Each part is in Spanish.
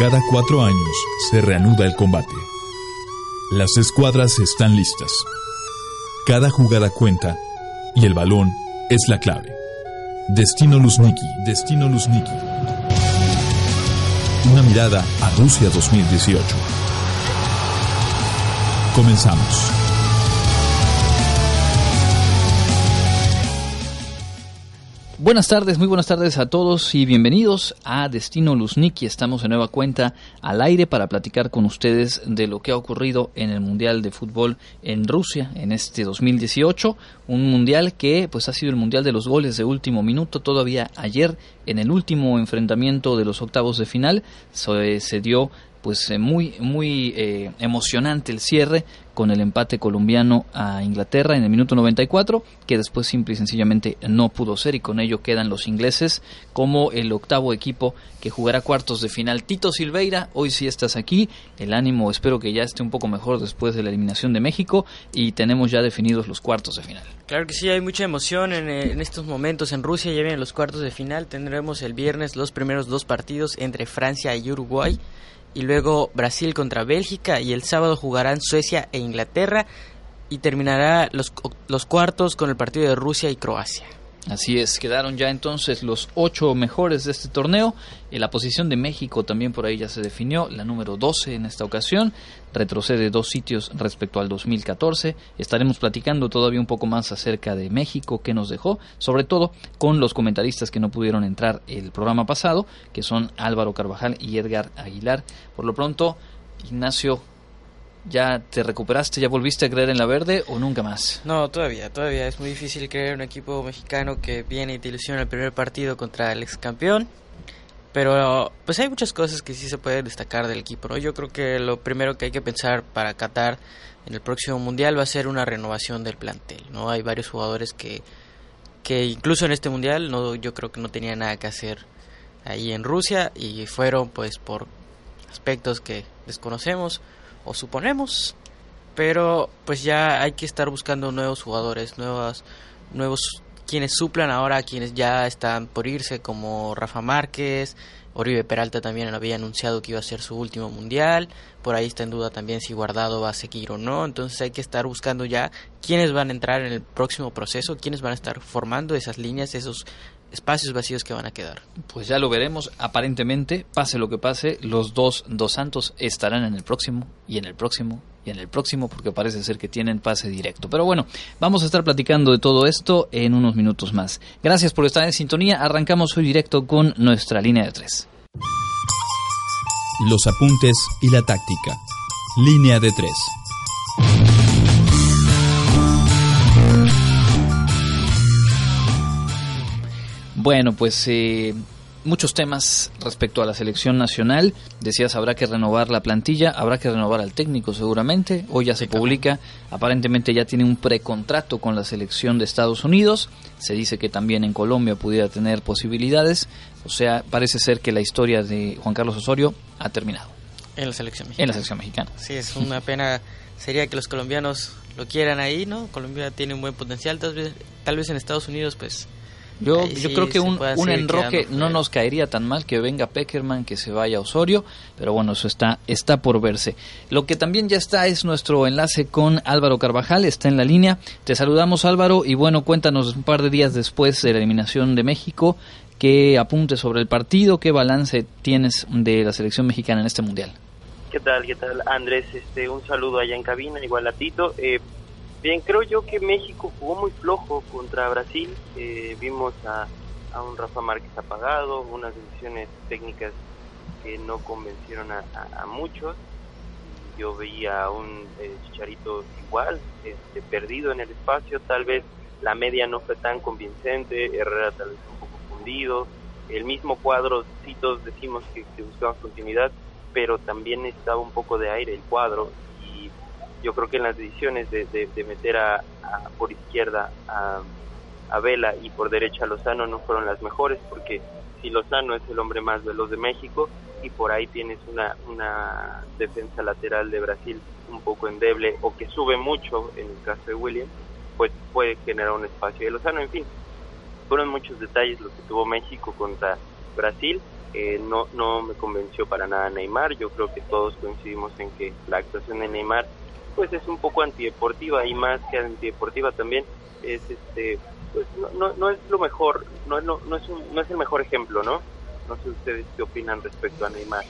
Cada cuatro años se reanuda el combate. Las escuadras están listas. Cada jugada cuenta y el balón es la clave. Destino Luzniki, Destino Luzniki. Una mirada a Rusia 2018. Comenzamos. Buenas tardes, muy buenas tardes a todos y bienvenidos a Destino Luzniki. Estamos en nueva cuenta al aire para platicar con ustedes de lo que ha ocurrido en el Mundial de Fútbol en Rusia en este 2018. Un mundial que pues ha sido el mundial de los goles de último minuto. Todavía ayer en el último enfrentamiento de los octavos de final se, se dio pues eh, muy muy eh, emocionante el cierre con el empate colombiano a Inglaterra en el minuto 94 que después simple y sencillamente no pudo ser y con ello quedan los ingleses como el octavo equipo que jugará cuartos de final Tito Silveira hoy sí estás aquí el ánimo espero que ya esté un poco mejor después de la eliminación de México y tenemos ya definidos los cuartos de final Claro que sí, hay mucha emoción en, en, estos momentos en Rusia. Ya vienen los cuartos de final. Tendremos el viernes los primeros dos partidos entre Francia y Uruguay y luego Brasil contra Bélgica y el sábado jugarán Suecia e Inglaterra y terminará los, los cuartos con el partido de Rusia y Croacia. Así es, quedaron ya entonces los ocho mejores de este torneo. En la posición de México también por ahí ya se definió, la número 12 en esta ocasión, retrocede dos sitios respecto al 2014. Estaremos platicando todavía un poco más acerca de México, que nos dejó, sobre todo con los comentaristas que no pudieron entrar el programa pasado, que son Álvaro Carvajal y Edgar Aguilar. Por lo pronto, Ignacio, ¿Ya te recuperaste? ¿Ya volviste a creer en la verde o nunca más? No, todavía, todavía. Es muy difícil creer en un equipo mexicano que viene y te ilusiona el primer partido contra el ex campeón. Pero pues hay muchas cosas que sí se pueden destacar del equipo. ¿no? Yo creo que lo primero que hay que pensar para Qatar en el próximo mundial va a ser una renovación del plantel. no Hay varios jugadores que, que incluso en este mundial no, yo creo que no tenían nada que hacer ahí en Rusia y fueron pues por aspectos que desconocemos o suponemos, pero pues ya hay que estar buscando nuevos jugadores, nuevas, nuevos quienes suplan ahora a quienes ya están por irse, como Rafa Márquez, Oribe Peralta también había anunciado que iba a ser su último mundial, por ahí está en duda también si Guardado va a seguir o no, entonces hay que estar buscando ya quiénes van a entrar en el próximo proceso, quiénes van a estar formando esas líneas, esos espacios vacíos que van a quedar. Pues ya lo veremos. Aparentemente, pase lo que pase, los dos dos Santos estarán en el próximo y en el próximo y en el próximo porque parece ser que tienen pase directo. Pero bueno, vamos a estar platicando de todo esto en unos minutos más. Gracias por estar en sintonía. Arrancamos hoy directo con nuestra línea de tres. Los apuntes y la táctica. Línea de tres. Bueno, pues eh, muchos temas respecto a la selección nacional. Decías, habrá que renovar la plantilla, habrá que renovar al técnico seguramente. Hoy ya se publica, aparentemente ya tiene un precontrato con la selección de Estados Unidos. Se dice que también en Colombia pudiera tener posibilidades. O sea, parece ser que la historia de Juan Carlos Osorio ha terminado. En la selección mexicana. En la selección mexicana. Sí, es una pena. Sería que los colombianos lo quieran ahí, ¿no? Colombia tiene un buen potencial. Tal vez, tal vez en Estados Unidos, pues yo, yo creo que un, un enroque no nos caería tan mal que venga Peckerman, que se vaya a Osorio, pero bueno, eso está, está por verse. Lo que también ya está es nuestro enlace con Álvaro Carvajal, está en la línea. Te saludamos Álvaro y bueno, cuéntanos un par de días después de la eliminación de México, qué apuntes sobre el partido, qué balance tienes de la selección mexicana en este mundial. ¿Qué tal, qué tal Andrés? Este, un saludo allá en cabina, igual a Tito. Eh, Bien, creo yo que México jugó muy flojo contra Brasil. Eh, vimos a, a, un Rafa Márquez apagado, unas decisiones técnicas que no convencieron a, a, muchos. Yo veía a un eh, Chicharito igual, este, perdido en el espacio. Tal vez la media no fue tan convincente, Herrera tal vez un poco fundido. el mismo cuadro, todos decimos que, que continuidad, pero también estaba un poco de aire el cuadro yo creo que en las decisiones de, de, meter a, por izquierda a, a Vela y por derecha a Lozano no fueron las mejores porque si Lozano es el hombre más veloz de México y por ahí tienes una, una defensa lateral de Brasil un poco endeble o que sube mucho en el caso de William, pues puede generar un espacio de Lozano, en fin, fueron muchos detalles los que tuvo México contra Brasil, eh, no, no me convenció para nada Neymar, yo creo que todos coincidimos en que la actuación de Neymar pues es un poco antideportiva y más que antideportiva también es este pues no, no, es lo mejor, no, no, no, es no es el mejor ejemplo, ¿no? No sé ustedes qué opinan respecto a Neymar.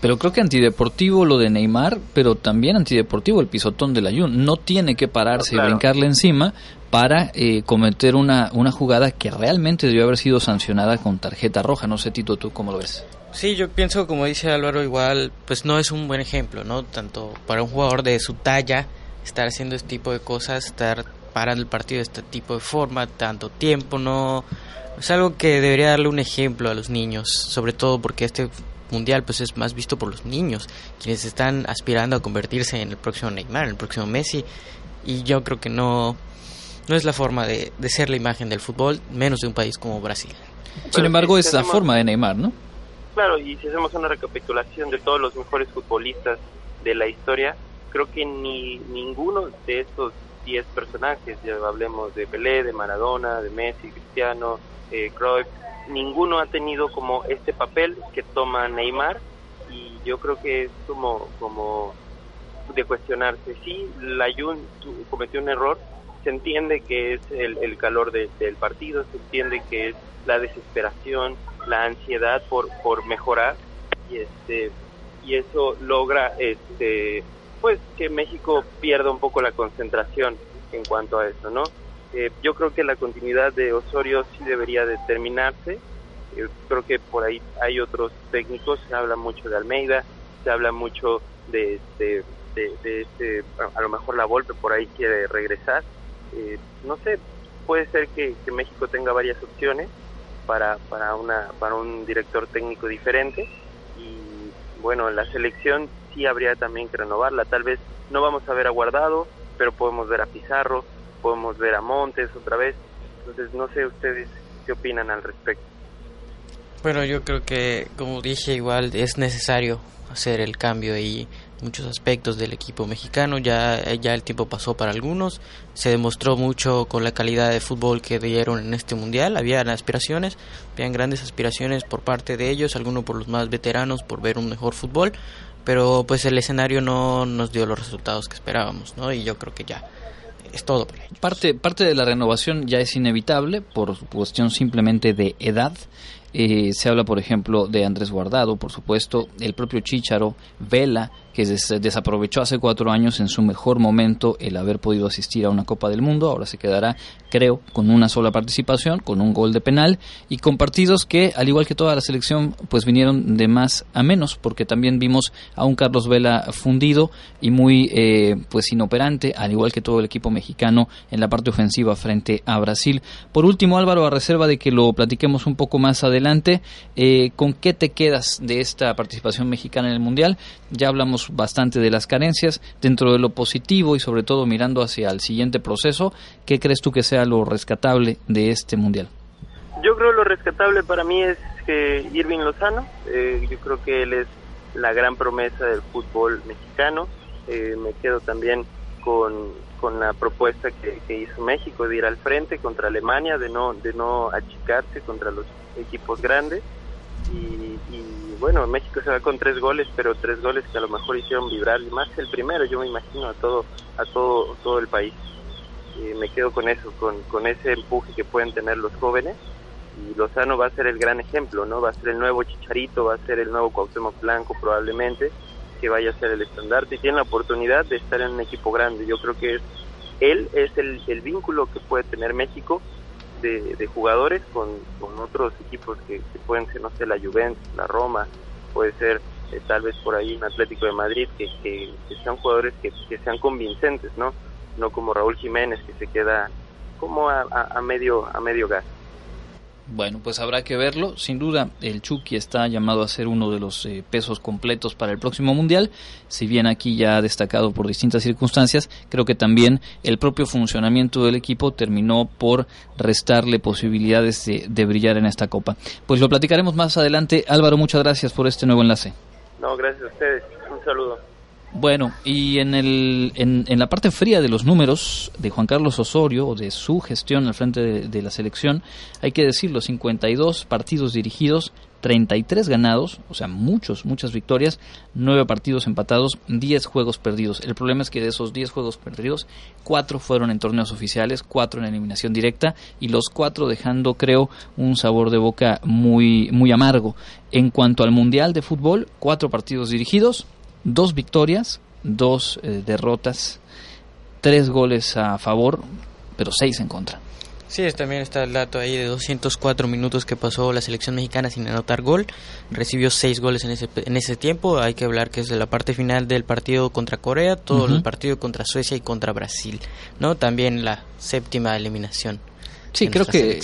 Pero creo que antideportivo lo de Neymar, pero también antideportivo el pisotón de la Jun. No tiene que pararse y brincarle encima para eh, cometer una, una jugada que realmente debió haber sido sancionada con tarjeta roja. No sé, Tito, ¿tú cómo lo ves? Sí, yo pienso, como dice Álvaro, igual, pues no es un buen ejemplo, ¿no? Tanto para un jugador de su talla, estar haciendo este tipo de cosas, estar parando el partido de este tipo de forma, tanto tiempo, no... Es algo que debería darle un ejemplo a los niños, sobre todo porque este mundial pues es más visto por los niños, quienes están aspirando a convertirse en el próximo Neymar, en el próximo Messi, y yo creo que no, no es la forma de, de ser la imagen del fútbol, menos de un país como Brasil. Sin embargo, es la forma de Neymar, ¿no? Claro, y si hacemos una recapitulación de todos los mejores futbolistas de la historia, creo que ni ninguno de estos 10 personajes, ya hablemos de Pelé, de Maradona, de Messi, Cristiano, eh, Cruyff, ninguno ha tenido como este papel que toma Neymar y yo creo que es como, como de cuestionarse. Sí, la Jun cometió un error, se entiende que es el, el calor del partido, se entiende que es la desesperación, la ansiedad por, por mejorar y este y eso logra este pues que México pierda un poco la concentración en cuanto a eso, ¿no? Eh, yo creo que la continuidad de Osorio sí debería determinarse. Eh, creo que por ahí hay otros técnicos, se habla mucho de Almeida, se habla mucho de este, de, este a, lo mejor la Volpe por ahí quiere regresar. Eh, no sé, puede ser que, México tenga varias opciones para, para, una, para un director técnico diferente y bueno, la selección sí habría también que renovarla. Tal vez no vamos a ver a Guardado, pero podemos ver a Pizarro, podemos ver a Montes otra vez. Entonces, no sé ustedes qué opinan al respecto. Bueno, yo creo que, como dije, igual es necesario hacer el cambio y muchos aspectos del equipo mexicano. Ya, ya el tiempo pasó para algunos. Se demostró mucho con la calidad de fútbol que dieron en este mundial. Habían aspiraciones, habían grandes aspiraciones por parte de ellos, algunos por los más veteranos por ver un mejor fútbol. Pero pues el escenario no nos dio los resultados que esperábamos, ¿no? Y yo creo que ya es todo. Parte, parte de la renovación ya es inevitable por cuestión simplemente de edad. Eh, se habla, por ejemplo, de Andrés Guardado, por supuesto, el propio Chicharo, Vela, que desaprovechó hace cuatro años en su mejor momento el haber podido asistir a una Copa del Mundo. Ahora se quedará, creo, con una sola participación, con un gol de penal y con partidos que, al igual que toda la selección, pues vinieron de más a menos, porque también vimos a un Carlos Vela fundido y muy eh, pues inoperante, al igual que todo el equipo mexicano en la parte ofensiva frente a Brasil. Por último, Álvaro, a reserva de que lo platiquemos un poco más adelante, eh, ¿con qué te quedas de esta participación mexicana en el Mundial? Ya hablamos bastante de las carencias dentro de lo positivo y sobre todo mirando hacia el siguiente proceso. ¿Qué crees tú que sea lo rescatable de este mundial? Yo creo lo rescatable para mí es que Irving Lozano, eh, yo creo que él es la gran promesa del fútbol mexicano. Eh, me quedo también con, con la propuesta que, hizo México de ir al frente contra Alemania, de no, de no achicarse contra los equipos grandes. Y, y bueno, México se va con tres goles, pero tres goles que a lo mejor hicieron vibrar, y más el primero, yo me imagino, a todo, a todo, todo el país. Y me quedo con eso, con, con ese empuje que pueden tener los jóvenes. Y Lozano va a ser el gran ejemplo, ¿no? Va a ser el nuevo Chicharito, va a ser el nuevo Cuauhtémoc Blanco probablemente, que vaya a ser el estandarte y tiene la oportunidad de estar en un equipo grande. Yo creo que él es el, el vínculo que puede tener México de, jugadores con, con, otros equipos que, pueden ser, no sé, la Juventus, la Roma, puede ser eh, tal vez por ahí un Atlético de Madrid, que, que, sean jugadores que, sean convincentes, ¿no? No como Raúl Jiménez, que se queda como a, a, medio, a medio gas. Bueno, pues habrá que verlo. Sin duda, el Chucky está llamado a ser uno de los eh, pesos completos para el próximo Mundial. Si bien aquí ya ha destacado por distintas circunstancias, creo que también el propio funcionamiento del equipo terminó por restarle posibilidades de, de brillar en esta Copa. Pues lo platicaremos más adelante. Álvaro, muchas gracias por este nuevo enlace. No, gracias a ustedes. Un saludo. Bueno, y en, el, en, en, la parte fría de los números de Juan Carlos Osorio, o de su gestión al frente de, la selección, hay que decirlo, 52 partidos dirigidos, 33 ganados, o sea, muchos, muchas victorias, 9 partidos empatados, 10 juegos perdidos. El problema es que de esos 10 juegos perdidos, 4 fueron en torneos oficiales, 4 en eliminación directa, y los 4 dejando, creo, un sabor de boca muy, muy amargo. En cuanto al Mundial de Fútbol, 4 partidos dirigidos, dos victorias, dos eh, derrotas, tres goles a favor, pero seis en contra. Sí, también está el dato ahí de 204 minutos que pasó la selección mexicana sin anotar gol. Recibió seis goles en ese, en ese tiempo. Hay que hablar que es de la parte final del partido contra Corea, todo uh -huh. el partido contra Suecia y contra Brasil. no También la séptima eliminación. Sí, creo que.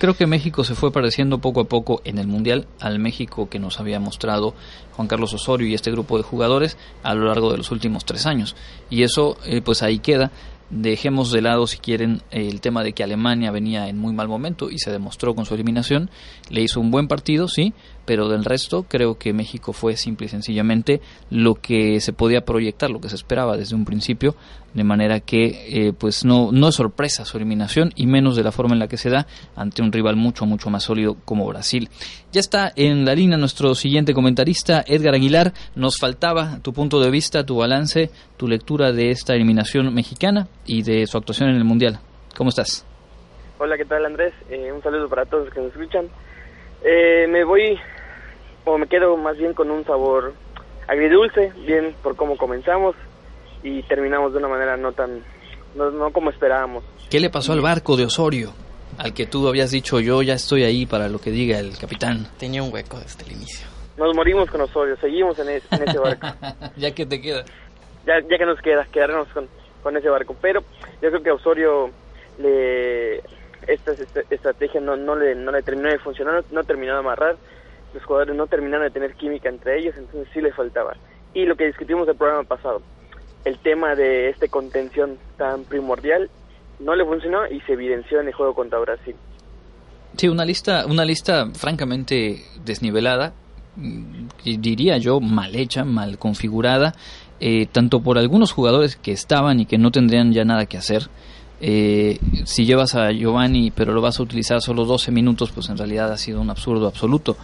Creo que México se fue pareciendo poco a poco en el Mundial al México que nos había mostrado Juan Carlos Osorio y este grupo de jugadores a lo largo de los últimos tres años. Y eso, eh, pues ahí queda. Dejemos de lado, si quieren, el tema de que Alemania venía en muy mal momento y se demostró con su eliminación. Le hizo un buen partido, sí, pero del resto creo que México fue simple y sencillamente lo que se podía proyectar, lo que se esperaba desde un principio, de manera que eh, pues no, no es sorpresa su eliminación y menos de la forma en la que se da ante un rival mucho, mucho más sólido como Brasil. Ya está en la línea nuestro siguiente comentarista, Edgar Aguilar. Nos faltaba tu punto de vista, tu balance, tu lectura de esta eliminación mexicana y de su actuación en el Mundial. ¿Cómo estás? Hola, ¿qué tal Andrés? Eh, un saludo para todos los que nos escuchan. Eh, me voy, o me quedo más bien con un sabor agridulce, bien por cómo comenzamos y terminamos de una manera no tan, no, no como esperábamos. ¿Qué le pasó al barco de Osorio? Al que tú habías dicho, yo ya estoy ahí para lo que diga el capitán. Tenía un hueco desde el inicio. Nos morimos con Osorio, seguimos en, es, en ese barco. ya que te queda. Ya, ya que nos queda, quedarnos con, con ese barco. Pero yo creo que a Osorio le esta, esta estrategia no, no, le, no terminó de funcionar, no, terminó de amarrar, los jugadores no terminaron de tener química entre ellos, entonces sí le faltaba. Y lo que discutimos el programa pasado, el tema de este contención tan primordial no le funcionó y se evidenció en el juego contra Brasil. Sí, una lista, una lista francamente desnivelada, diría yo mal hecha, mal configurada, eh, tanto por algunos jugadores que estaban y que no tendrían ya nada que hacer. Eh, si llevas a Giovanni pero lo vas a utilizar solo 12 minutos, pues en realidad ha sido un absurdo absoluto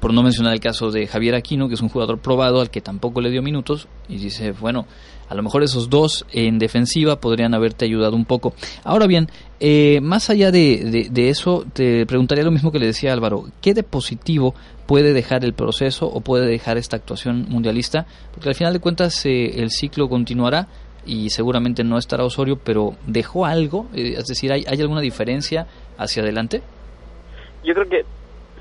por no mencionar el caso de Javier Aquino, que es un jugador probado al que tampoco le dio minutos, y dice, bueno, a lo mejor esos dos en defensiva podrían haberte ayudado un poco. Ahora bien, eh, más allá de, de, de, eso, te preguntaría lo mismo que le decía Álvaro, ¿qué de positivo puede dejar el proceso o puede dejar esta actuación mundialista? Porque al final de cuentas eh, el ciclo continuará y seguramente no estará Osorio, pero ¿dejó algo? Eh, es decir, ¿hay, ¿hay alguna diferencia hacia adelante? Yo creo que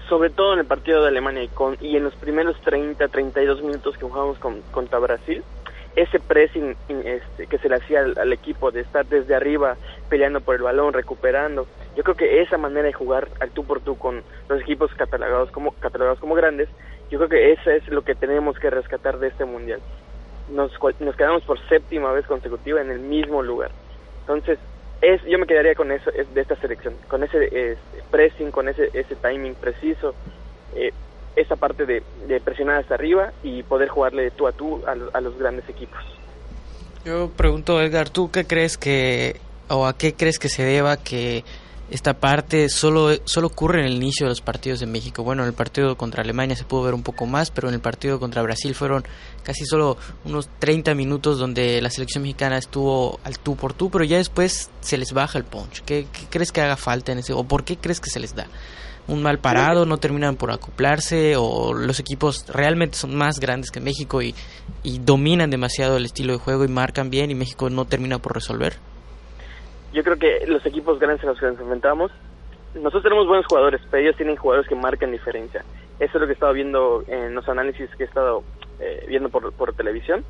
sobre todo en el partido de Alemania y, con, y en los primeros 30, 32 minutos que jugamos con, contra Brasil, ese pressing este, que se le hacía al, al, equipo de estar desde arriba peleando por el balón, recuperando, yo creo que esa manera de jugar al tú por tú con los equipos catalogados como, catalogados como grandes, yo creo que eso es lo que tenemos que rescatar de este mundial. Nos, nos quedamos por séptima vez consecutiva en el mismo lugar. Entonces, es, yo me quedaría con eso es, de esta selección, con ese es, pressing, con ese, ese timing preciso, eh, esa parte de, de, presionar hasta arriba y poder jugarle tú a tú a, a, los grandes equipos. Yo pregunto, Edgar, ¿tú qué crees que, o a qué crees que se deba que esta parte solo, solo ocurre en el inicio de los partidos de México. Bueno, en el partido contra Alemania se pudo ver un poco más, pero en el partido contra Brasil fueron casi solo unos 30 minutos donde la selección mexicana estuvo al tú por tú, pero ya después se les baja el punch. ¿Qué, qué crees que haga falta en ese, o por qué crees que se les da? un mal parado, no terminan por acoplarse o los equipos realmente son más grandes que México y, y dominan demasiado el estilo de juego y marcan bien y México no termina por resolver yo creo que los equipos grandes a los que nos enfrentamos, nosotros tenemos buenos jugadores, pero ellos tienen jugadores que marcan diferencia. Eso es lo que he estado viendo en los análisis que he estado eh, viendo por, televisión.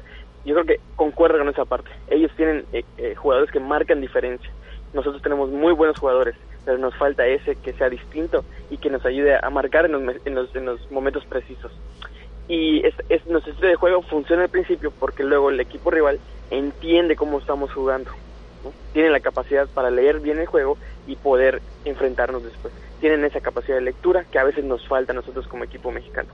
Yo creo que concuerdo con esa parte. Ellos tienen eh, eh, jugadores que marcan diferencia. Nosotros tenemos muy buenos jugadores, pero nos falta ese que sea distinto y que nos ayude a marcar en los, en los, en los momentos precisos. Y es, nuestro estilo de juego funciona al principio porque luego el equipo rival entiende cómo estamos jugando. Tienen la capacidad para leer bien el juego y poder enfrentarnos después. Tienen esa capacidad de lectura que a veces nos falta a nosotros como equipo mexicano.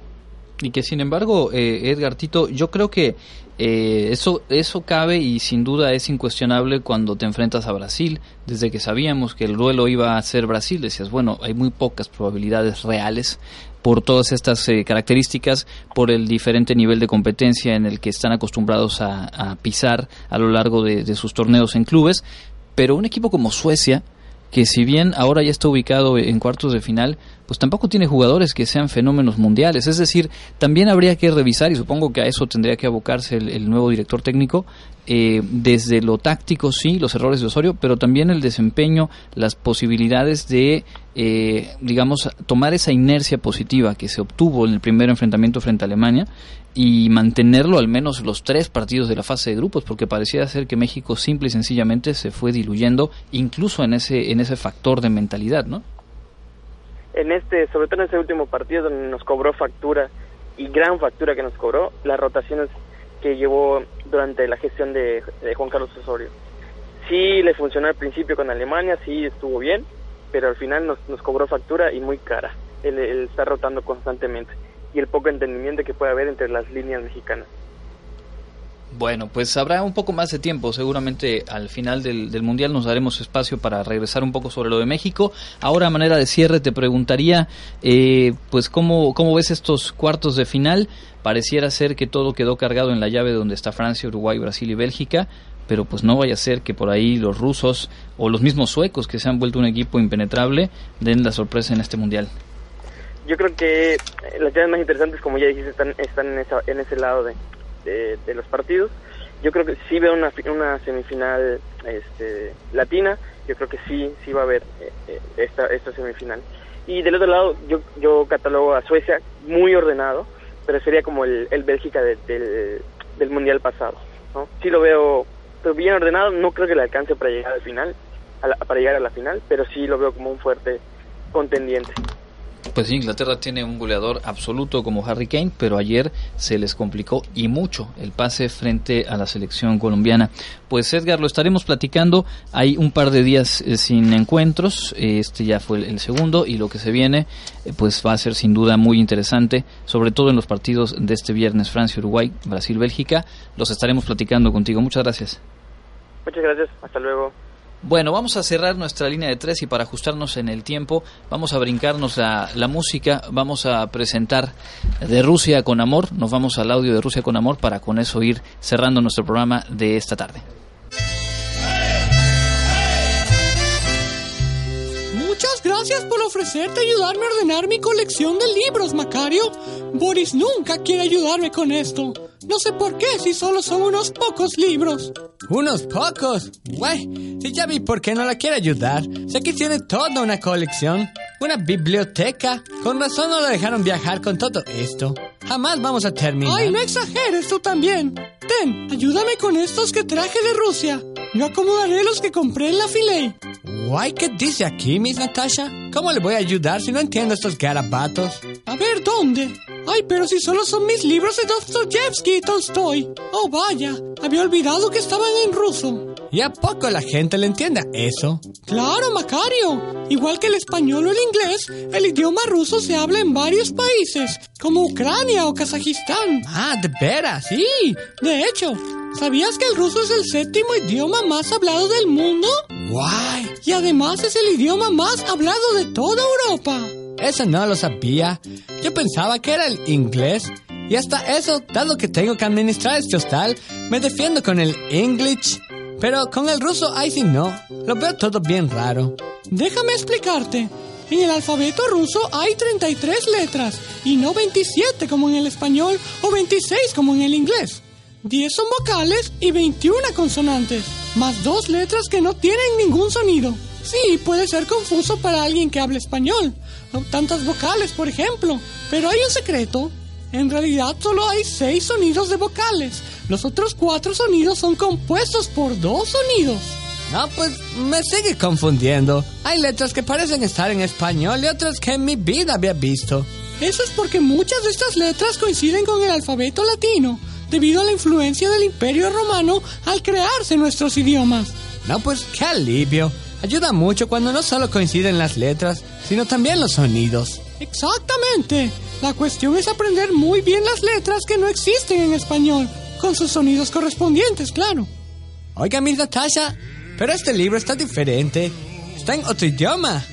Y que sin embargo, eh, Edgar Tito, yo creo que eh, eso, eso cabe y sin duda es incuestionable cuando te enfrentas a Brasil. Desde que sabíamos que el duelo iba a ser Brasil, decías, bueno, hay muy pocas probabilidades reales por todas estas eh, características, por el diferente nivel de competencia en el que están acostumbrados a, pisar a lo largo de sus torneos en clubes. Pero un equipo como Suecia, que si bien ahora ya está ubicado en cuartos de final, pues tampoco tiene jugadores que sean fenómenos mundiales. Es decir, también habría que revisar, y supongo que a eso tendría que abocarse el, nuevo director técnico, eh, desde lo táctico, sí, los errores de Osorio, pero también el desempeño, las posibilidades de, eh, digamos, tomar esa inercia positiva que se obtuvo en el primer enfrentamiento frente a Alemania y mantenerlo al menos los tres partidos de la fase de grupos, porque parecía ser que México simple y sencillamente se fue diluyendo, incluso en ese, en ese factor de mentalidad, ¿no? En este, sobre todo en ese último partido donde nos cobró factura y gran factura que nos cobró, las rotaciones que llevó durante la gestión de, Juan Carlos Osorio. Sí le funcionó al principio con Alemania, sí estuvo bien, pero al final nos, nos cobró factura y muy cara. Él, él, está rotando constantemente y el poco entendimiento que puede haber entre las líneas mexicanas. Bueno, pues habrá un poco más de tiempo. Seguramente al final del, del, Mundial nos daremos espacio para regresar un poco sobre lo de México. Ahora, a manera de cierre, te preguntaría, eh, pues, ¿cómo, ¿cómo ves estos cuartos de final? Pareciera ser que todo quedó cargado en la llave donde está Francia, Uruguay, Brasil y Bélgica, pero pues no vaya a ser que por ahí los rusos o los mismos suecos que se han vuelto un equipo impenetrable den la sorpresa en este Mundial. Yo creo que las llaves más interesantes, como ya dijiste, están, en, esa, en ese lado de, de, los partidos. Yo creo que sí veo una, una semifinal este, latina, yo creo que sí, sí va a haber eh, esta, esta semifinal. Y del otro lado, yo, yo catalogo a Suecia muy ordenado, pero sería como el, el Bélgica de, del, del Mundial pasado. ¿no? Sí lo veo pero bien ordenado, no creo que le alcance para llegar al final, a la, para llegar a la final, pero sí lo veo como un fuerte contendiente. Pues Inglaterra tiene un goleador absoluto como Harry Kane, pero ayer se les complicó y mucho el pase frente a la selección colombiana. Pues Edgar, lo estaremos platicando. Hay un par de días eh, sin encuentros, este ya fue el segundo y lo que se viene eh, pues va a ser sin duda muy interesante, sobre todo en los partidos de este viernes Francia-Uruguay, Brasil-Bélgica. Los estaremos platicando contigo. Muchas gracias. Muchas gracias. Hasta luego. Bueno, vamos a cerrar nuestra línea de tres y para ajustarnos en el tiempo vamos a brincarnos la, la, música, vamos a presentar de Rusia con amor, nos vamos al audio de Rusia con amor para con eso ir cerrando nuestro programa de esta tarde. Muchas gracias por ofrecerte ayudarme a ordenar mi colección de libros, Macario. Boris nunca quiere ayudarme con esto. No sé por qué si solo son unos pocos libros. ¿Unos pocos? Güey, si ya vi por qué no la quiere ayudar. Sé que tiene toda una colección. Una biblioteca. Con razón no la dejaron viajar con todo esto. Jamás vamos a terminar. Ay, no exageres tú también. Ten, ayúdame con estos que traje de Rusia. Yo acomodaré los que compré en la Filey. Guay, ¿qué dice aquí, Miss Natasha? ¿Cómo le voy a ayudar si no entiendo estos garabatos? A ver, ¿dónde? Ay, pero si solo son mis libros de Dostoyevsky y Tolstoy. Oh, vaya, había olvidado que estaban en ruso. ¿Y a poco la gente le entiende eso? Claro, Macario. Igual que el español o el inglés, el idioma ruso se habla en varios países, como Ucrania o Kazajistán. Ah, ¿de veras? Sí, de hecho. ¿Sabías que el ruso es el séptimo idioma más hablado del mundo? ¡Guay! Y además es el idioma más hablado de toda Europa. Eso no lo sabía. Yo pensaba que era el inglés. Y hasta eso, dado que tengo que administrar este hostal, me defiendo con el English. Pero con el ruso, ahí sí no. Lo veo todo bien raro. Déjame explicarte. En el alfabeto ruso hay 33 letras y no 27 como en el español o 26 como en el inglés. 10 son vocales y 21 consonantes, más dos letras que no tienen ningún sonido. Sí, puede ser confuso para alguien que hable español, tantas vocales, por ejemplo, pero hay un secreto. En realidad solo hay seis sonidos de vocales. Los otros cuatro sonidos son compuestos por dos sonidos. No, pues me sigue confundiendo. Hay letras que parecen estar en español y otras que en mi vida había visto. Eso es porque muchas de estas letras coinciden con el alfabeto latino, debido a la influencia del Imperio Romano al crearse nuestros idiomas. No, pues qué alivio. Ayuda mucho cuando no solo coinciden las letras, sino también los sonidos. Exactamente. La cuestión es aprender muy bien las letras que no existen en español, con sus sonidos correspondientes, claro. Oiga, Miss Natasha, pero este libro está diferente. Está en otro idioma.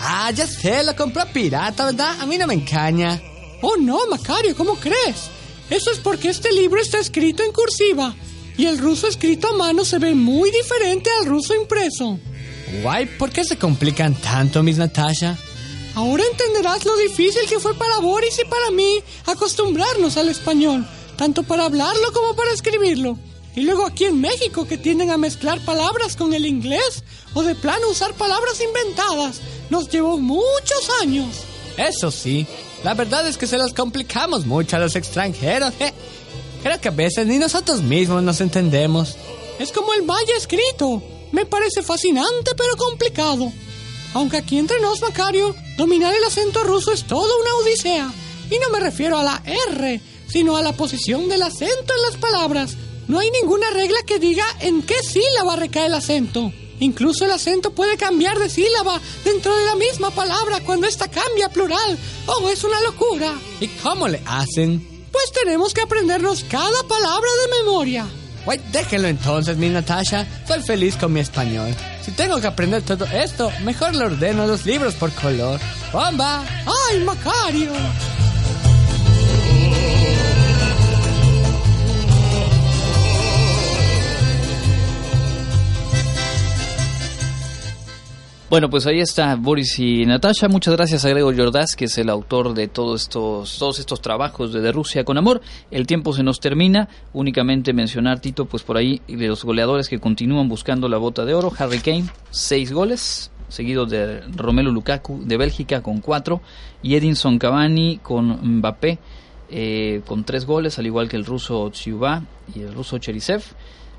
Ah, ya sé, lo compró pirata, ¿verdad? A mí no me engaña. Oh, no, Macario, ¿cómo crees? Eso es porque este libro está escrito en cursiva y el ruso escrito a mano se ve muy diferente al ruso impreso. Guay, ¿por qué se complican tanto, Miss Natasha? Ahora entenderás lo difícil que fue para Boris y para mí acostumbrarnos al español, tanto para hablarlo como para escribirlo. Y luego aquí en México que tienden a mezclar palabras con el inglés o de plano usar palabras inventadas. Nos llevó muchos años. Eso sí, la verdad es que se los complicamos mucho a los extranjeros. Creo que a veces ni nosotros mismos nos entendemos. Es como el maya escrito. Me parece fascinante pero complicado. Aunque aquí entre nos, Macario, dominar el acento ruso es toda una odisea. Y no me refiero a la R, sino a la posición del acento en las palabras. No hay ninguna regla que diga en qué sílaba recae el acento. Incluso el acento puede cambiar de sílaba dentro de la misma palabra cuando ésta cambia a plural. ¡Oh, es una locura! ¿Y cómo le hacen? Pues tenemos que aprendernos cada palabra de memoria. Güey, déjenlo entonces, mi Natasha. Soy feliz con mi español. Si tengo que aprender todo esto, mejor le ordeno los libros por color. ¡Bomba! ¡Ay, Macario! Bueno, pues ahí está Boris y Natasha. Muchas gracias a Gregor Jordás, que es el autor de todos estos, todos estos trabajos de, Rusia con Amor. El tiempo se nos termina. Únicamente mencionar, Tito, pues por ahí de los goleadores que continúan buscando la bota de oro. Harry Kane, seis goles, seguido de Romelu Lukaku de Bélgica con cuatro. Y Edinson Cavani con Mbappé eh, con tres goles, al igual que el ruso Tsiuba y el ruso Cherisev.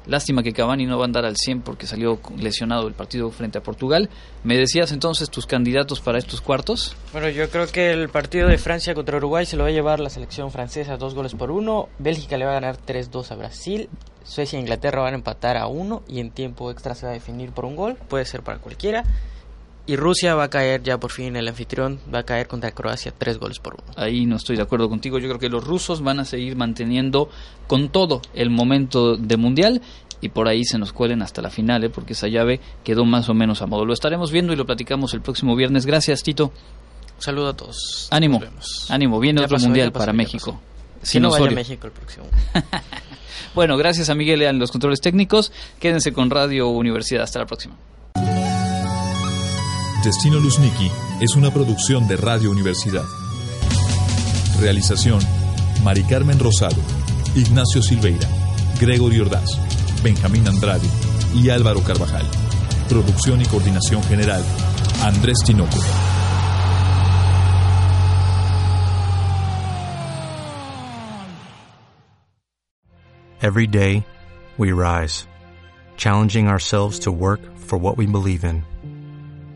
Lástima que Cavani no va a andar al 100 porque salió lesionado el partido frente a Portugal. ¿Me decías entonces tus candidatos para estos cuartos? Bueno, yo creo que el partido de Francia contra Uruguay se lo va a llevar la selección francesa dos goles por uno. Bélgica le va a ganar 3-2 a Brasil. Suecia e Inglaterra van a empatar a uno y en tiempo extra se va a definir por un gol. Puede ser para cualquiera. Y Rusia va a caer ya por fin, el anfitrión va a caer contra Croacia tres goles por uno. Ahí no estoy de acuerdo contigo. Yo creo que los rusos van a seguir manteniendo con todo el momento de mundial y por ahí se nos cuelen hasta la final, ¿eh? porque esa llave quedó más o menos a modo. Lo estaremos viendo y lo platicamos el próximo viernes. Gracias, Tito. Un saludo a todos. Ánimo, ánimo. Viene Ya otro pasó, mundial pasó, para México. Si no vaya a. México el próximo. Bueno, gracias a Miguel en los controles técnicos. Quédense con Radio Universidad. Hasta la próxima. Destino Luzniki es una producción de Radio Universidad. Realización: Mari Carmen Rosado, Ignacio Silveira, Gregorio Ordaz, Benjamín Andrade y Álvaro Carvajal. Producción y coordinación general: Andrés Tinoco. Every day, we rise, challenging ourselves to work for what we believe in.